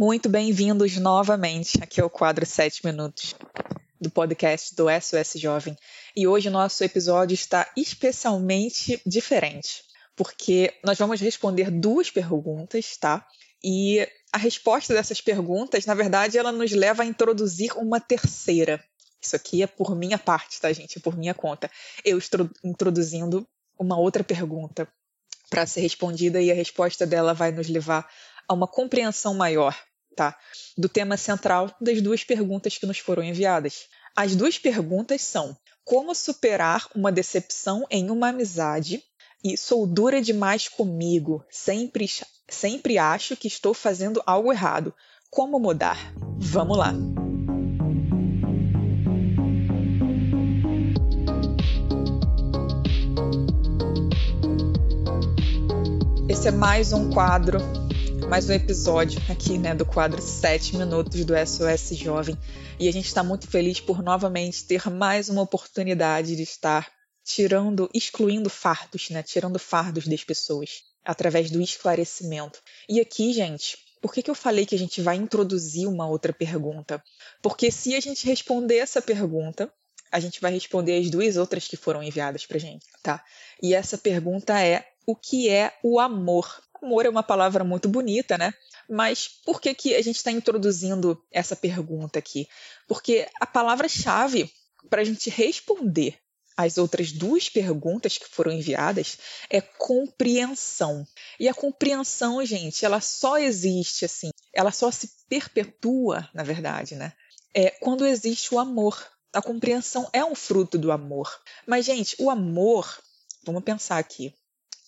Muito bem-vindos novamente aqui ao quadro 7 Minutos do podcast do SOS Jovem. E hoje o nosso episódio está especialmente diferente, porque nós vamos responder duas perguntas, tá? E a resposta dessas perguntas, na verdade, ela nos leva a introduzir uma terceira. Isso aqui é por minha parte, tá, gente? É por minha conta. Eu estou introduzindo uma outra pergunta para ser respondida e a resposta dela vai nos levar a uma compreensão maior, tá? Do tema central das duas perguntas que nos foram enviadas. As duas perguntas são: como superar uma decepção em uma amizade? E sou dura demais comigo, sempre, sempre acho que estou fazendo algo errado. Como mudar? Vamos lá! Esse é mais um quadro, mais um episódio aqui, né, do quadro 7 minutos do SOS Jovem. E a gente está muito feliz por novamente ter mais uma oportunidade de estar tirando, excluindo fardos, né, tirando fardos das pessoas através do esclarecimento. E aqui, gente, por que, que eu falei que a gente vai introduzir uma outra pergunta? Porque se a gente responder essa pergunta, a gente vai responder as duas outras que foram enviadas para gente, tá? E essa pergunta é o que é o amor. Amor é uma palavra muito bonita, né? Mas por que, que a gente está introduzindo essa pergunta aqui? Porque a palavra-chave para a gente responder as outras duas perguntas que foram enviadas é compreensão. E a compreensão, gente, ela só existe assim, ela só se perpetua, na verdade, né? É quando existe o amor. A compreensão é um fruto do amor. Mas, gente, o amor, vamos pensar aqui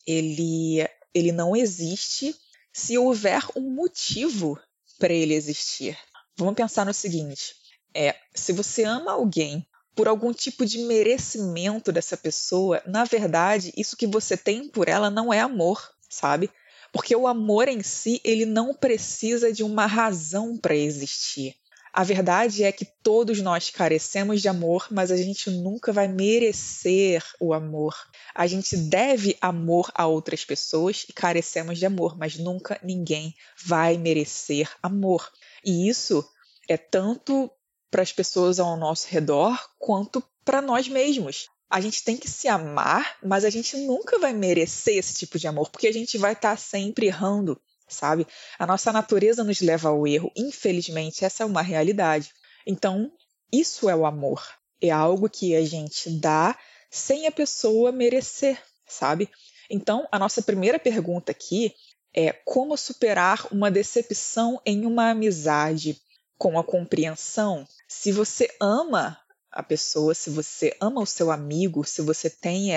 ele, ele não existe se houver um motivo para ele existir. Vamos pensar no seguinte: é, se você ama alguém por algum tipo de merecimento dessa pessoa, na verdade, isso que você tem por ela não é amor, sabe? Porque o amor em si, ele não precisa de uma razão para existir. A verdade é que todos nós carecemos de amor, mas a gente nunca vai merecer o amor. A gente deve amor a outras pessoas e carecemos de amor, mas nunca ninguém vai merecer amor. E isso é tanto para as pessoas ao nosso redor quanto para nós mesmos. A gente tem que se amar, mas a gente nunca vai merecer esse tipo de amor, porque a gente vai estar tá sempre errando sabe? A nossa natureza nos leva ao erro, infelizmente, essa é uma realidade. Então, isso é o amor. É algo que a gente dá sem a pessoa merecer, sabe? Então, a nossa primeira pergunta aqui é como superar uma decepção em uma amizade com a compreensão? Se você ama a pessoa, se você ama o seu amigo, se você tem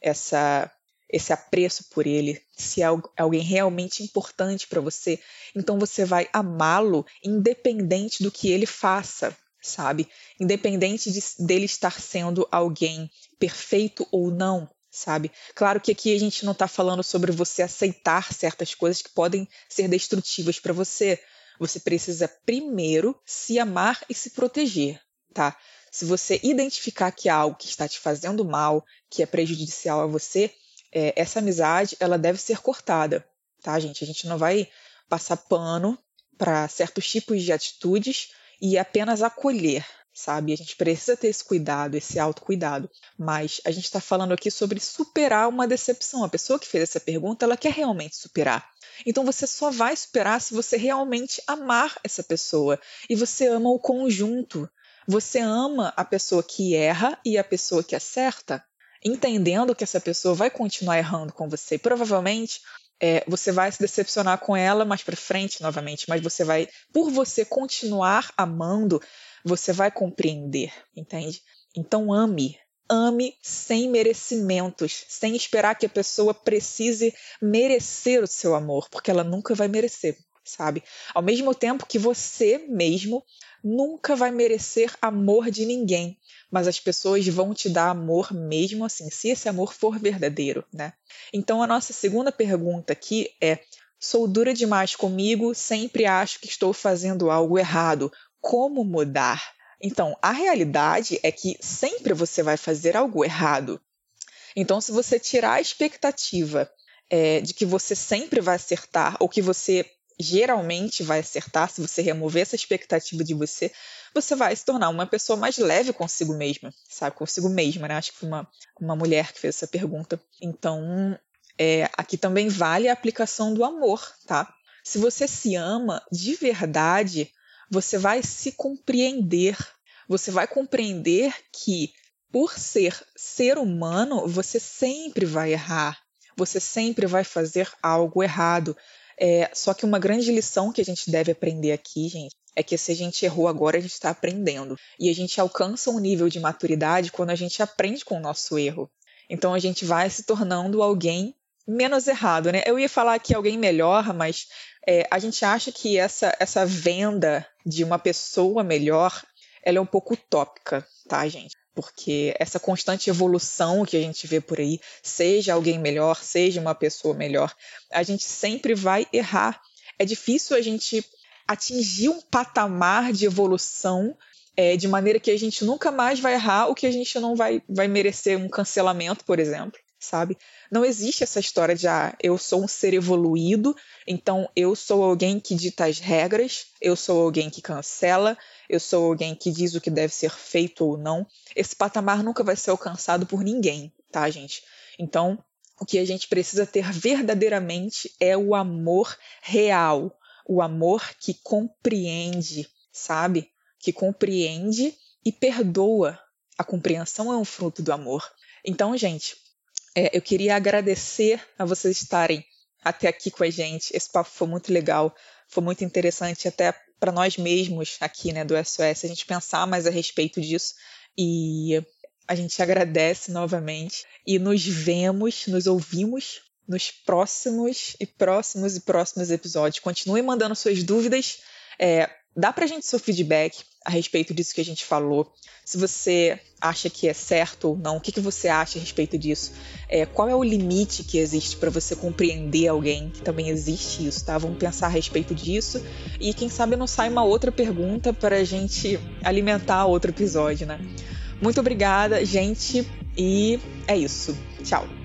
essa esse apreço por ele, se é alguém realmente importante para você, então você vai amá-lo independente do que ele faça, sabe? Independente de, dele estar sendo alguém perfeito ou não, sabe? Claro que aqui a gente não está falando sobre você aceitar certas coisas que podem ser destrutivas para você. Você precisa primeiro se amar e se proteger, tá? Se você identificar que há algo que está te fazendo mal, que é prejudicial a você, é, essa amizade ela deve ser cortada, tá, gente? A gente não vai passar pano para certos tipos de atitudes e apenas acolher, sabe? A gente precisa ter esse cuidado, esse autocuidado. Mas a gente está falando aqui sobre superar uma decepção. A pessoa que fez essa pergunta, ela quer realmente superar. Então você só vai superar se você realmente amar essa pessoa. E você ama o conjunto. Você ama a pessoa que erra e a pessoa que acerta entendendo que essa pessoa vai continuar errando com você. Provavelmente é, você vai se decepcionar com ela mais para frente novamente, mas você vai, por você continuar amando, você vai compreender, entende? Então ame, ame sem merecimentos, sem esperar que a pessoa precise merecer o seu amor, porque ela nunca vai merecer, sabe? Ao mesmo tempo que você mesmo nunca vai merecer amor de ninguém, mas as pessoas vão te dar amor mesmo assim, se esse amor for verdadeiro, né? Então a nossa segunda pergunta aqui é: sou dura demais comigo, sempre acho que estou fazendo algo errado. Como mudar? Então, a realidade é que sempre você vai fazer algo errado. Então, se você tirar a expectativa é, de que você sempre vai acertar ou que você geralmente vai acertar, se você remover essa expectativa de você, você vai se tornar uma pessoa mais leve consigo mesma, sabe? Consigo mesma, né? Acho que foi uma, uma mulher que fez essa pergunta. Então, é, aqui também vale a aplicação do amor, tá? Se você se ama de verdade, você vai se compreender. Você vai compreender que, por ser ser humano, você sempre vai errar. Você sempre vai fazer algo errado. É, só que uma grande lição que a gente deve aprender aqui, gente, é que se a gente errou agora, a gente está aprendendo. E a gente alcança um nível de maturidade quando a gente aprende com o nosso erro. Então a gente vai se tornando alguém menos errado, né? Eu ia falar aqui alguém melhor, mas é, a gente acha que essa, essa venda de uma pessoa melhor ela é um pouco utópica, tá, gente? Porque essa constante evolução que a gente vê por aí, seja alguém melhor, seja uma pessoa melhor, a gente sempre vai errar. É difícil a gente atingir um patamar de evolução é, de maneira que a gente nunca mais vai errar, o que a gente não vai, vai merecer um cancelamento, por exemplo sabe? Não existe essa história de ah, eu sou um ser evoluído, então eu sou alguém que dita as regras, eu sou alguém que cancela, eu sou alguém que diz o que deve ser feito ou não. Esse patamar nunca vai ser alcançado por ninguém, tá, gente? Então, o que a gente precisa ter verdadeiramente é o amor real, o amor que compreende, sabe? Que compreende e perdoa. A compreensão é um fruto do amor. Então, gente, é, eu queria agradecer a vocês estarem até aqui com a gente. Esse papo foi muito legal, foi muito interessante até para nós mesmos aqui, né, do SOS, a gente pensar mais a respeito disso. E a gente agradece novamente e nos vemos, nos ouvimos nos próximos e próximos e próximos episódios. Continue mandando suas dúvidas. É, dá pra gente seu feedback a respeito disso que a gente falou. Se você acha que é certo ou não, o que, que você acha a respeito disso? É, qual é o limite que existe para você compreender alguém? Que também existe isso, tá? Vamos pensar a respeito disso. E quem sabe não sai uma outra pergunta para a gente alimentar outro episódio, né? Muito obrigada, gente, e é isso. Tchau.